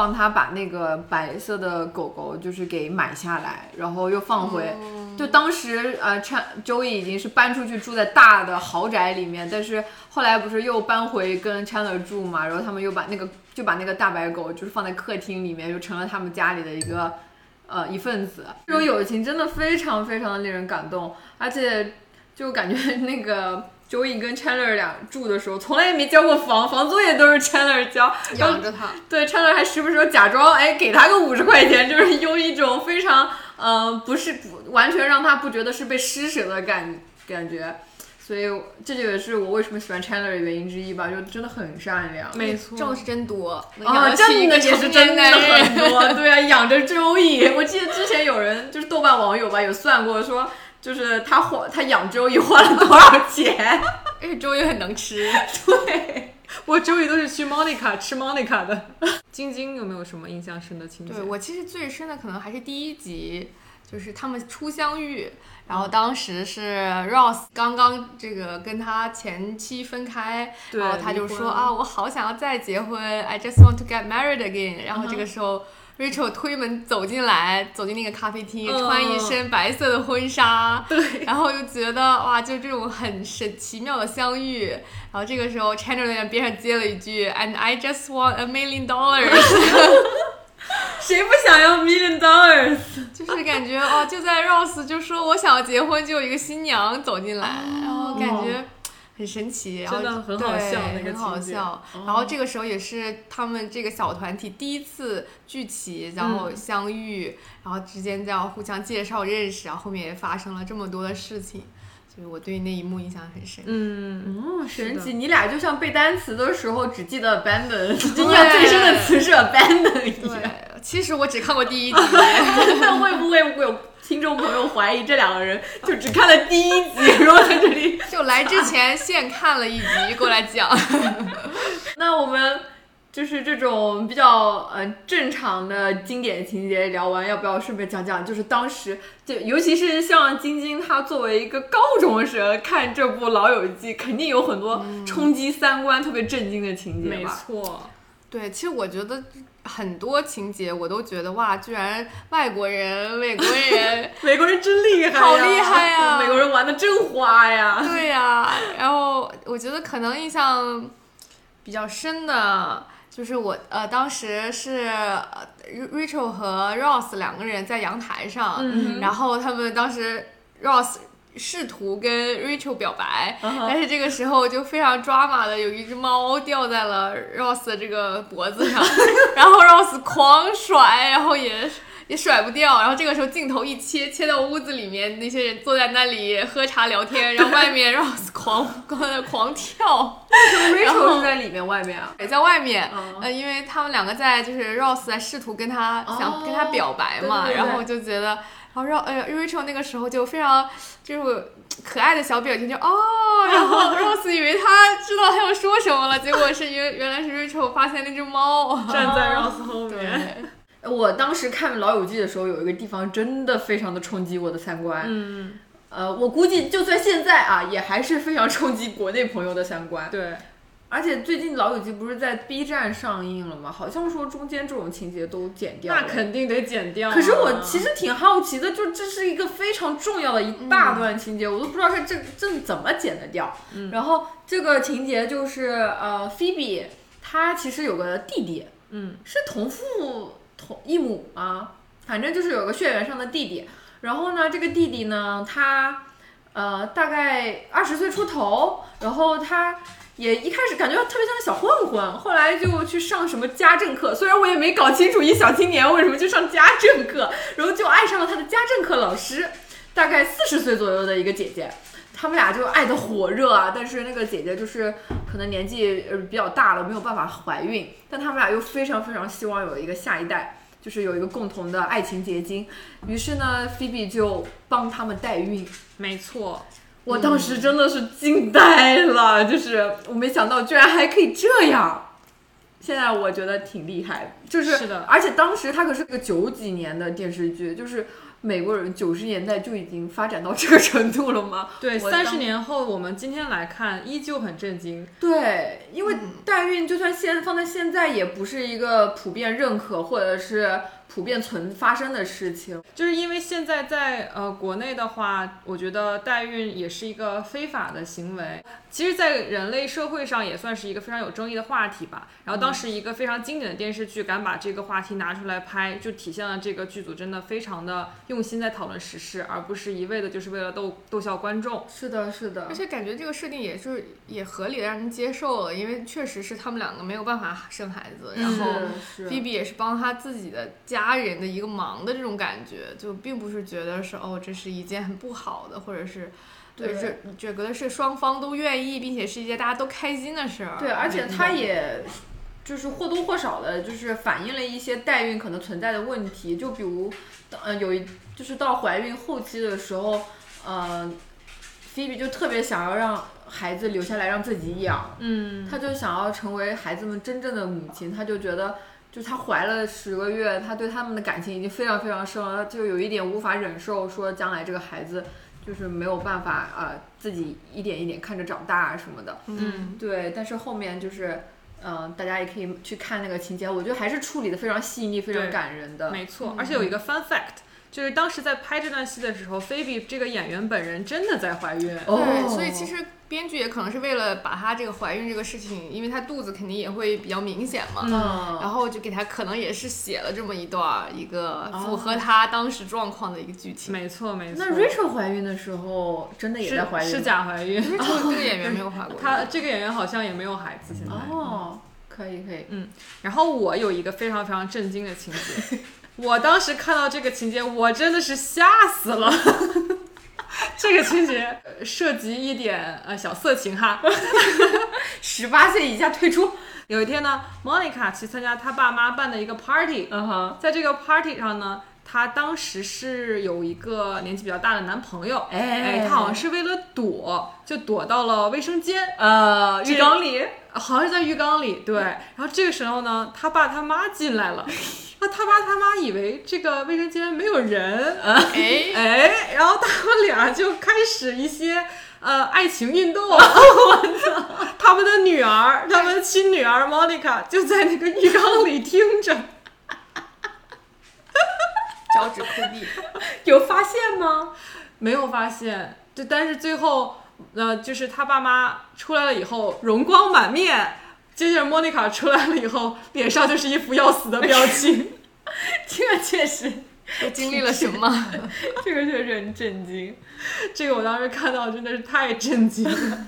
帮他把那个白色的狗狗就是给买下来，然后又放回。就当时呃，Chan Joey 已经是搬出去住在大的豪宅里面，但是后来不是又搬回跟 Chandler 住嘛，然后他们又把那个就把那个大白狗就是放在客厅里面，就成了他们家里的一个呃一份子。这种友情真的非常非常的令人感动，而且就感觉那个 Joey 跟 Chandler 俩住的时候，从来也没交过房，房租也都是 Chandler 交，养着它。对，Chandler 还时不时假装哎给他个五十块钱，就是用一种非常呃不是不完全让他不觉得是被施舍的感感觉，所以这就也是我为什么喜欢 Chandler 的原因之一吧，就真的很善良。没错，挣是真多，啊，得起一个真的也是真的很多，对啊，养着周易，我记得之前有人就是豆瓣网友吧，有算过说，就是他花他养周瑜花了多少钱？因为周瑜很能吃。对，我周瑜都是去 Monica 吃 Monica 的。晶晶有没有什么印象深的情节？对我其实最深的可能还是第一集，就是他们初相遇，然后当时是 Ross 刚刚这个跟他前妻分开，然后他就说啊，我好想要再结婚，I just want to get married again。然后这个时候。Rachel 推门走进来，走进那个咖啡厅，嗯穿一身白色的婚纱，对，然后又觉得哇，就这种很神奇妙的相遇。然后这个时候，Chandler 在边上接了一句，And I just want a million dollars。谁不想要 million dollars？就是感觉哦，就在 Rose 就说我想要结婚，就有一个新娘走进来，然后感觉很神奇，然后真的很好笑那个对很好笑。然后这个时候也是他们这个小团体第一次聚齐，然后相遇，然后之间这样互相介绍认识，然后后面也发生了这么多的事情，所以我对那一幕印象很深。嗯，哦，神奇！你俩就像背单词的时候只记得 abandon，印象最深的词是 abandon 一样。对，其实我只看过第一集。那会不会有听众朋友怀疑这两个人就只看了第一集，然后在这里？就来之前现看了一集过来讲，那我们就是这种比较呃正常的经典情节聊完，要不要顺便讲讲？就是当时就尤其是像晶晶她作为一个高中生看这部《老友记》，肯定有很多冲击三观、特别震惊的情节没？错，对，其实我觉得很多情节我都觉得哇，居然外国人、美国人 美国人真厉害，好厉害呀 美国人玩的真花呀！对呀、然后我觉得可能印象比较深的。就是我呃，当时是呃 Rachel 和 Ross 两个人在阳台上，嗯然后他们当时 Ross 试图跟 Rachel 表白，嗯但是这个时候就非常抓马的有一只猫掉在了 Ross 的这个脖子上，然后 Ross 狂甩，然后也。也甩不掉，然后这个时候镜头一切，切到屋子里面，那些人坐在那里喝茶聊天，然后外面 Ross 狂狂狂跳，Rachel 是在里面，外面啊？也在外面，嗯呃，因为他们两个在就是 Ross 在试图跟他、想哦跟他表白嘛，对对对然后就觉得，然后 Ro 呃 Rachel 那个时候就非常就是可爱的小表情就哦，然后 Rose 以为他知道他要说什么了，结果是原原来是 Rachel 发现那只猫，站在 Rose 后面。对，我当时看《老友记》的时候，有一个地方真的非常的冲击我的三观。嗯，呃，我估计就算现在啊，也还是非常冲击国内朋友的三观。对，而且最近《老友记》不是在 B 站上映了吗？好像说中间这种情节都剪掉了。那肯定得剪掉啊。可是我其实挺好奇的，就这是一个非常重要的一大段情节，我都不知道是这这怎么剪得掉。然后这个情节就是呃，菲比她其实有个弟弟，嗯，是同父同异母啊，反正就是有个血缘上的弟弟。然后呢，这个弟弟呢，他呃大概二十岁出头，然后他也一开始感觉特别像个小混混，后来就去上什么家政课。虽然我也没搞清楚一小青年为什么去上家政课，然后就爱上了他的家政课老师，大概四十岁左右的一个姐姐。他们俩就爱的火热啊，但是那个姐姐就是可能年纪呃比较大了，没有办法怀孕，但他们俩又非常非常希望有一个下一代，就是有一个共同的爱情结晶。于是呢，菲比就帮他们代孕。没错，我当时真的是惊呆了，就是我没想到居然还可以这样。现在我觉得挺厉害，就是是的而且当时它可是个九几年的电视剧，就是美国人九十年代就已经发展到这个程度了吗？对，三十年后我们今天来看，依旧很震惊。对，因为代孕就算现放在现在，也不是一个普遍认可或者是普遍存发生的事情。就是因为现在在呃国内的话，我觉得代孕也是一个非法的行为。其实，在人类社会上也算是一个非常有争议的话题吧。然后当时一个非常经典的电视剧敢把这个话题拿出来拍，就体现了这个剧组真的非常的用心在讨论时事，而不是一味的就是为了逗逗笑观众。是的，是的而，且感觉这个设定也是也合理的让人接受了，因为确实是他们两个没有办法生孩子，然后 B B 也是帮他自己的家人的一个忙的这种感觉，就并不是觉得是哦这是一件很不好的，或者是。对这这觉得是双方都愿意，并且是一件大家都开心的事儿。对，而且它也就是或多或少的，就是反映了一些代孕可能存在的问题。就比如，呃，有一就是到怀孕后期的时候，呃，菲比就特别想要让孩子留下来让自己养，嗯，她就想要成为孩子们真正的母亲，她就觉得。就她怀了十个月，她对他们的感情已经非常非常深了，就有一点无法忍受，说将来这个孩子就是没有办法呃自己一点一点看着长大啊什么的。嗯，对，但是后面就是，嗯、大家也可以去看那个情节，我觉得还是处理的非常细腻，非常感人的。没错，而且有一个 fun fact，就是当时在拍这段戏的时候，菲比这个演员本人真的在怀孕。哦对，所以其实编剧也可能是为了把她这个怀孕这个事情，因为她肚子肯定也会比较明显嘛，嗯，然后就给她可能也是写了这么一段儿一个符哦合她当时状况的一个剧情。没错没错。那 Rachel 怀孕的时候真的也在怀孕是假怀孕，Rachel 这个演员没有怀过，她这个演员好像也没有孩子现在。哦，可以可以，嗯然后我有一个非常非常震惊的情节，我当时看到这个情节，我真的是吓死了。这个情节呃涉及一点呃小色情哈。十八岁以下退出。有一天呢，Monica 去参加她爸妈办的一个 party，嗯哼，在这个 party 上呢，她当时是有一个年纪比较大的男朋友，哎哎，她好像是为了躲，就躲到了卫生间，呃，浴缸里，好像是在浴缸里，对。然后这个时候呢，他爸他妈进来了，那他爸他妈以为这个卫生间没有人，哎，哎，然后他们俩就开始一些呃爱情运动。他们的女儿，他们的亲女儿 Monica 就在那个浴缸里听着。脚趾抠地，有发现吗？没有发现，就但是最后，呃，就是他爸妈出来了以后，容光满面。接着莫妮卡出来了以后，脸上就是一副要死的表情。这个确实，都经历了什么？这个确实很震惊。这个我当时看到真的是太震惊了。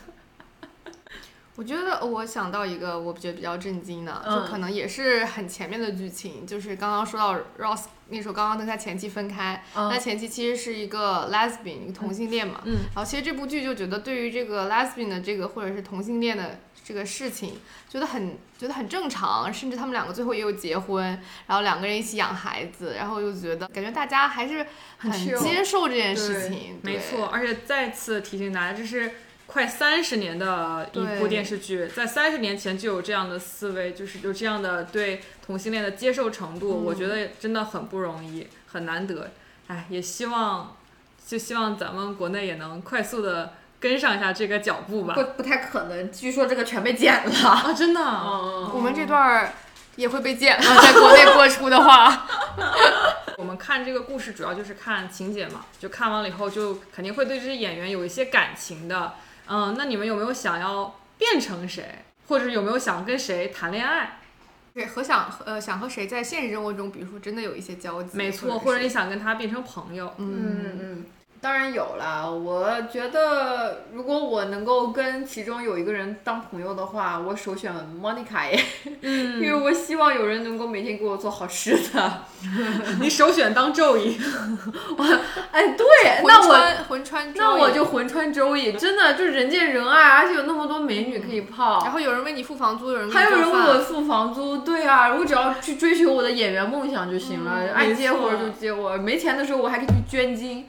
我觉得我想到一个我觉得比较震惊的，嗯就可能也是很前面的剧情，就是刚刚说到 Ross 那时候刚刚跟他前妻分开，嗯那前妻其实是一个 lesbian 一个同性恋嘛，嗯，然后其实这部剧就觉得对于这个 lesbian 的这个或者是同性恋的这个事情，觉得很觉得很正常，甚至他们两个最后也有结婚，然后两个人一起养孩子，然后又觉得感觉大家还是很接受这件事情，没错，，而且再次提醒大家，这是快三十年的一部电视剧，在三十年前就有这样的思维，就是有这样的对同性恋的接受程度，嗯我觉得真的很不容易，很难得。哎，也希望，就希望咱们国内也能快速的跟上一下这个脚步吧不。不太可能，据说这个全被剪了。啊，真的，嗯我们这段儿也会被剪了，在国内播出的话。我们看这个故事主要就是看情节嘛，就看完了以后就肯定会对这些演员有一些感情的。嗯，那你们有没有想要变成谁，或者有没有想跟谁谈恋爱？对，和想呃想和谁在现实生活中，比如说真的有一些交集，没错，或者你想跟他变成朋友。嗯嗯，当然有啦。我觉得如果我能够跟其中有一个人当朋友的话，我首选 Monica 耶，因为嗯，我希望有人能够每天给我做好吃的。你首选当周易，哎，对，那我魂穿那我就魂穿周易，真的就人见人爱，而且有那么多美女可以泡。然后有人为你付房租，有人还有人为我付房租，对啊，我只要去追求我的演员梦想就行了，嗯爱接活就接活，没钱的时候我还可以去捐精。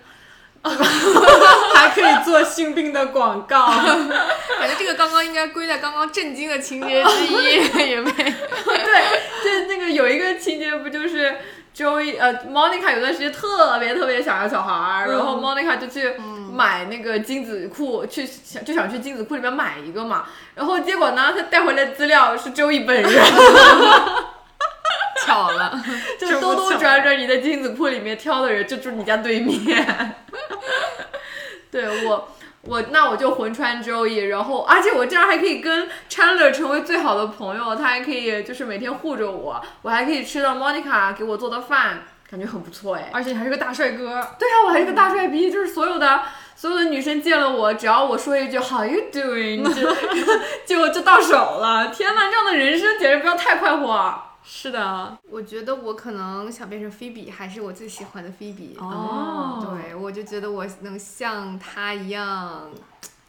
还可以做性病的广告。感觉这个刚刚应该归在刚刚震惊的情节之一，也没。对，就那个有一个情节不就是 Joey 呃 Monica 有段时间特别特别想要小孩儿，然后嗯。Monica 就去买那个精子库，去想就想去精子库里面买一个嘛，然后结果呢，他带回来资料是 Joey 本人，巧了，就是兜兜转转你在精子库里面挑的人就住你家对面。对我，我那我就魂穿 Joey，然后而且我这样还可以跟 Chandler 成为最好的朋友，他还可以就是每天护着我，我还可以吃到 Monica 给我做的饭，感觉很不错哎。而且你还是个大帅哥，对啊，我还是个大帅逼，就是所有的所有的女生见了我，只要我说一句 How you doing，就 就就到手了。天哪，这样的人生简直不要太快活。是的，我觉得我可能想变成菲比，还是我最喜欢的菲比。哦对，我就觉得我能像她一样，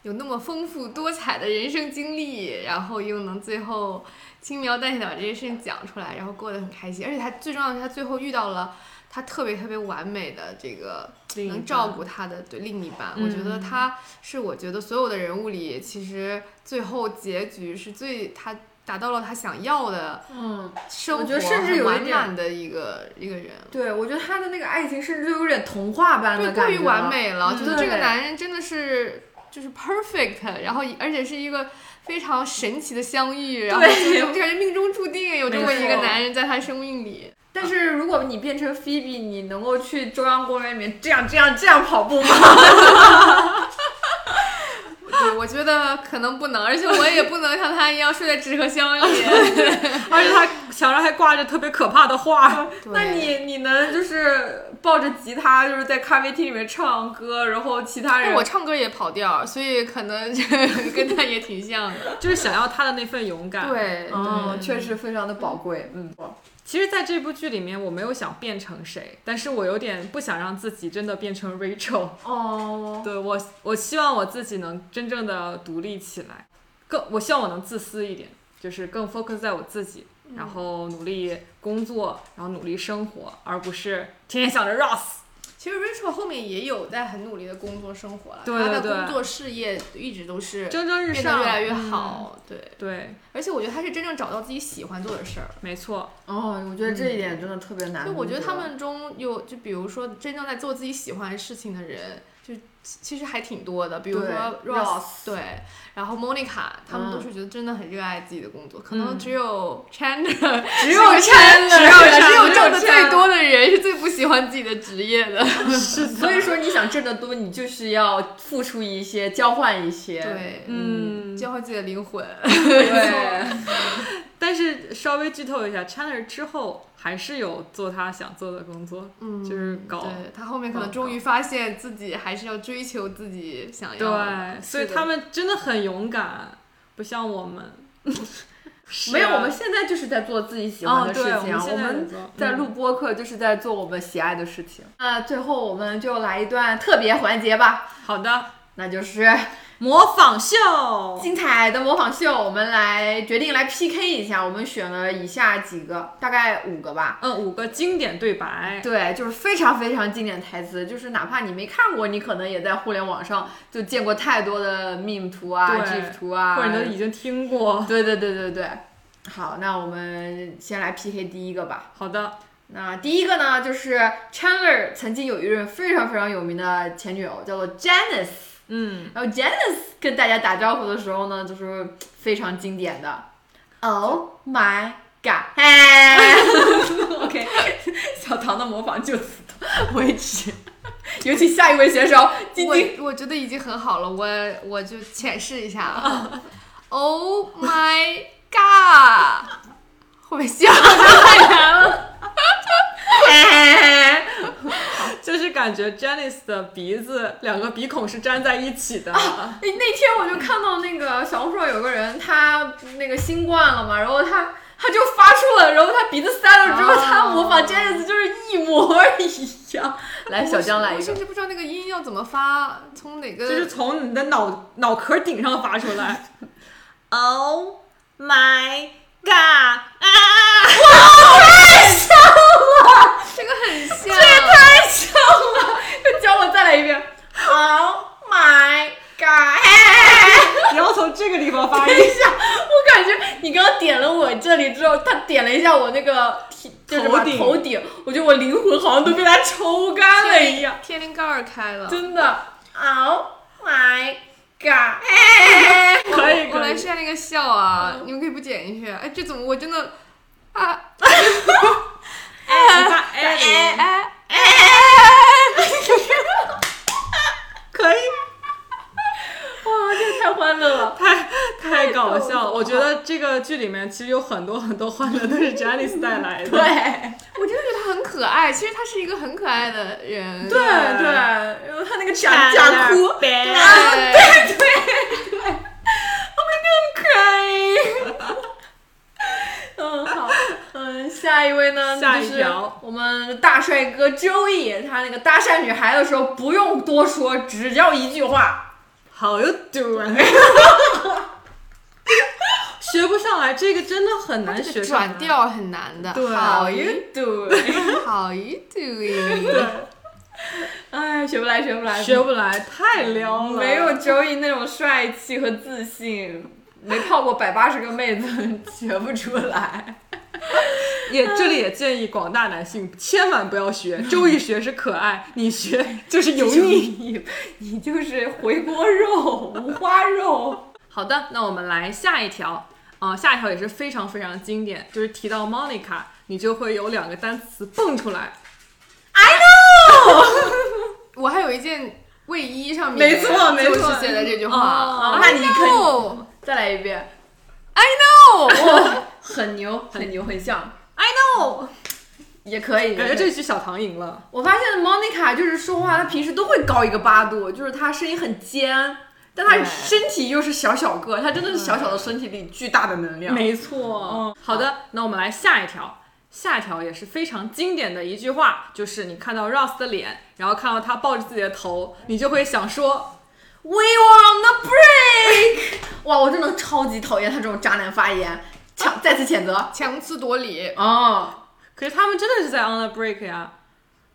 有那么丰富多彩的人生经历，然后又能最后轻描淡写的把这些事情讲出来，然后过得很开心。而且她最重要的是，她最后遇到了她特别特别完美的这个能照顾她的对另一半。我觉得嗯她是我觉得所有的人物里，其实最后结局是最她达到了他想要的嗯，生活，我觉得甚至有满的一个一个人。对，我觉得他的那个爱情甚至就有点童话般对，的感觉，过于完美了，嗯觉得这个男人真的是就是 perfect，然后而且是一个非常神奇的相遇，然后对就感觉命中注定有这么一个男人在他生命里。但是如果你变成菲比，你能够去中央公园里面这样这样这样跑步吗？对，我觉得可能不能，而且我也不能像他一样睡在纸盒箱里。而且他墙上还挂着特别可怕的画。那你你能就是抱着吉他，就是在咖啡厅里面唱歌，然后其他人我唱歌也跑调，所以可能 跟他也挺像的。就是想要他的那份勇敢。，对，嗯，确实非常的宝贵，嗯。其实，在这部剧里面，我没有想变成谁，但是我有点不想让自己真的变成 Rachel。哦，对我，我希望我自己能真正的独立起来，更我希望我能自私一点，就是更 focus 在我自己，然后努力工作，然后努力生活，而不是天天想着 Ross。其实 Rachel 后面也有在很努力的工作生活了，对对对他的工作事业一直都是蒸蒸日上，变得越来越嗯好。对，对，而且我觉得他是真正找到自己喜欢做的事儿。没错，哦，我觉得这一点真的特别难得。就我觉得他们中有，就比如说真正在做自己喜欢事情的人，就其其实还挺多的。比如说 Ross 对，然后 Monica，他们嗯都是觉得真的很热爱自己的工作。可能嗯只有 Chandler，只有 Chandler，只有只有挣的最多的人是最不喜欢自己的职业 的。所以说你想挣得多，你就是要付出一些，交换一些。对，嗯，交换自己的灵魂。对，但是稍微剧透一下，Chandler 之后还是有做他想做的工作，嗯，就是搞对他后面可能终于发现自己还是要追求自己想要的。对，所以他们真的很勇敢，不像我们。没有，我们现在就是在做自己喜欢的事情，我们我们在做在录播客就是在做我们喜爱的事情。那最后我们就来一段特别环节吧，好的那就是模仿秀。精彩的模仿秀。我们来决定来 PK 一下，我们选了以下几个，大概五个吧。嗯，五个经典对白。对，就是非常非常经典台词，就是哪怕你没看过，你可能也在互联网上就见过太多的 meme 图啊、对 GIF 图啊，或者你都已经听过。对对对对对。好，那我们先来 PK 第一个吧。好的，那第一个呢，就是 Chandler 曾经有一任非常非常有名的前女友，叫做 Janice。嗯，然后 Janice 跟大家打招呼的时候呢，就是非常经典的 Oh my God！OK，小唐的模仿就此为止。有请下一位选手晶晶。我我觉得已经很好了，我我就浅试一下啊。oh my god！后面笑太难了。就是感觉 Janice 的鼻子两个鼻孔是粘在一起的。哎，那天我就看到那个小红书上有个人，他那个新冠了嘛，然后他他就发出了，然后他鼻子塞了之后，哦他模仿 Janice 就是一模一样。来，小江来一个。我甚至不知道那个音要怎么发，从哪个就是从你的脑脑壳顶上发出来。oh my god！啊！这个很像，这也太像了，就教我再来一遍。Oh my god！然后从这个地方发音。一下，我感觉你刚刚点了我这里之后，他点了一下我那个就就是头顶头顶，我觉得我灵魂好像都被他抽干了一样，天灵盖儿开了，真的。Oh my god！可以可以。我来试下那个笑啊，你们可以不剪进去。哎，这怎么我真的啊 哎，你看哎哎哎哎！可以，哇，这个太欢乐了。太太搞笑了。我觉得这个剧里面其实有很多很多欢乐都是 Janice 带来的。对我真的觉得他很可爱，其实他是一个很可爱的人。对对，然后他那个假 假哭，对对对对，Oh my god，I'm crying。嗯，好，嗯，下一位呢？下一就是条我们大帅哥 Joey，，他那个搭讪女孩的时候不用多说，只要一句话。How you doing？学不上来，这个真的很难学上来转。调很难的。对 How you doing？How you doing？对，哎，学不来，学不来，学不来，太撩了。没有 Joey 那种帅气和自信，没泡过百八十个妹子，学不出来。也这里也建议广大男性千万不要学，周易学是可爱，你学就是油腻。你你就是回锅肉、五花肉。好的，那我们来下一条。啊、下一条也是非常非常经典，就是提到 Monica，你就会有两个单词蹦出来。I know，我还有一件卫衣上面，没错没错就是写的这句话。哦那你可以再来一遍，I know，哇，很牛，很牛，很像，I know，也可以。感觉这局小唐赢了。我发现 Monica 就是说话，她平时都会高一个八度，就是她声音很尖，但他身体又是小小个，他真的是小小的身体里巨大的能量。没错。嗯好的，那我们来下一条。下一条也是非常经典的一句话，就是你看到 Ross 的脸，然后看到他抱着自己的头，你就会想说 We were on the break。哇，我真的超级讨厌他这种渣男发言，强再次谴责。强词夺理。哦，可是他们真的是在 on the break 呀。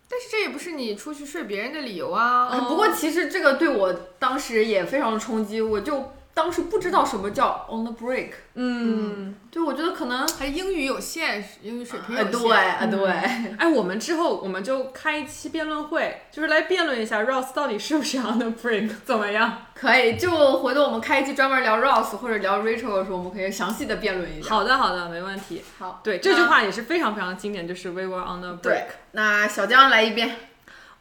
但是这也不是你出去睡别人的理由啊。呃不过其实这个对我当时也非常的冲击，我就当时不知道什么叫 on the break。嗯，对，我觉得可能，还英语有限，英语水平有呃，限。对，啊对，哎，我们之后我们就开一期辩论会，就是来辩论一下 Ross 到底是不是 on the break，怎么样？可以。就回头我们开一期专门聊 Ross 或者聊 Rachel 的时候，我们可以详细的辩论一下。好的，好的，没问题。好，对，这句话也是非常非常经典，就是 We were on the break。，那小江来一遍。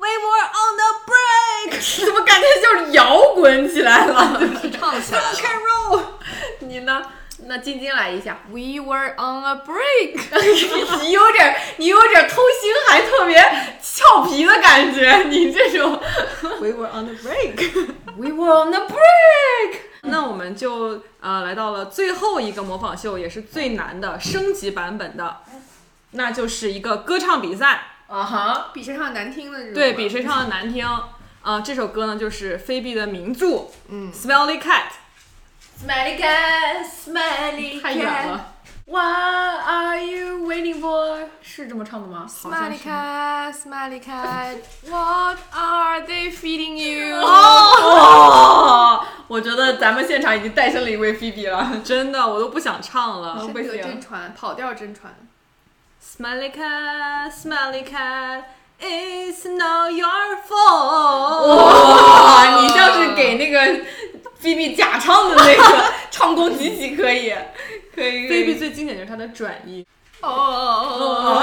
We were on the break。怎么感觉就是摇滚起来了？唱起来了。roll。你呢？那晶晶来一下。We were on a break。你有点，你有点偷腥，还特别俏皮的感觉。你这种 We were on the break。We were on the break。那我们就呃来到了最后一个模仿秀，也是最难的升级版本的，那就是一个歌唱比赛。啊哈，比谁唱的难听的这种。对比谁唱的难听。啊、这首歌呢就是菲比的名著嗯《Smelly Cat》，Smelly cat, smelly 太远 cat, 了。what are you waiting for？是这么唱的吗？？Smelly cat, smelly cat, what are they feeding you？哦，我觉得咱们现场已经诞生了一位菲比了。真的我都不想唱了。不行真传，跑调真传。Smelly cat, smelly cat, it's not your fault。哇，你像是给那个 B B 假唱的那个 唱功极其可以，可以。B B 最经典就是他的转音。哦，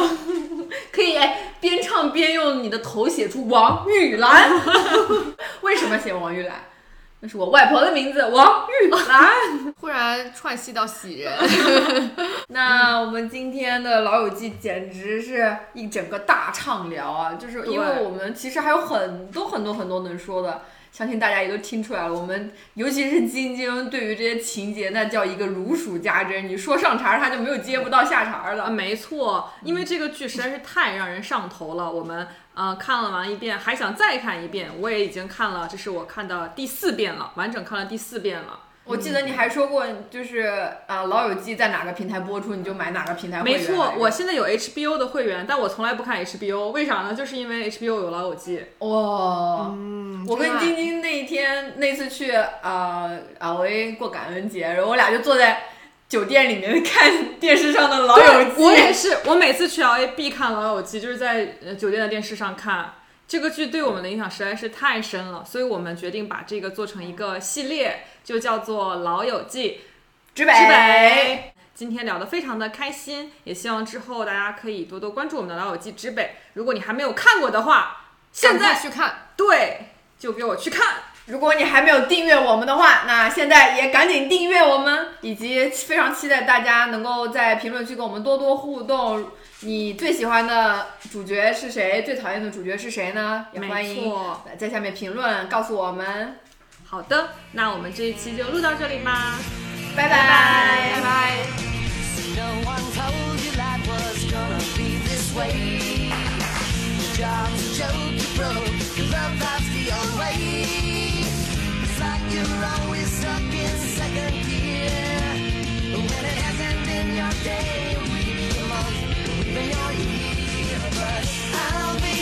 可以哎，边唱边用你的头写出王玉兰。为什么写王玉兰？那是我外婆的名字，王玉兰。忽然串戏到喜人，那我们今天的《老友记》简直是一整个大畅聊啊！就是因为我们其实还有很多很多很多能说的，相信大家也都听出来了。我们尤其是晶晶对于这些情节，那叫一个如数家珍。你说上茬儿，他就没有接不到下茬了。没错，因为这个剧实在是太让人上头了。我们呃看了完一遍，还想再看一遍。我也已经看了，这是我看的第四遍了，完整看了第四遍了。我记得你还说过，就是啊，《老友记》在哪个平台播出，你就买哪个平台会员。没错，我现在有 HBO 的会员，但我从来不看 HBO，为啥呢？就是因为 HBO 有老友记。哇。嗯，我跟晶晶那一天那次去啊 L A 过感恩节，然后我俩就坐在酒店里面 看电视上的老友记。我也是，我每次去 L A 必看《老友记》，就是在呃酒店的电视上看。这个剧对我们的影响实在是太深了，所以我们决定把这个做成一个系列，就叫做《老友记之北之北》。今天聊得非常的开心，也希望之后大家可以多多关注我们的《老友记之北》。如果你还没有看过的话，现在去看。对就给我去看。如果你还没有订阅我们的话，那现在也赶紧订阅我们，以及非常期待大家能够在评论区跟我们多多互动。你最喜欢的主角是谁？最讨厌的主角是谁呢？也欢迎，在下面评论告诉我们。好的，那我们这一期就录到这里吧。拜拜拜拜。leaving your ear, but I'll be.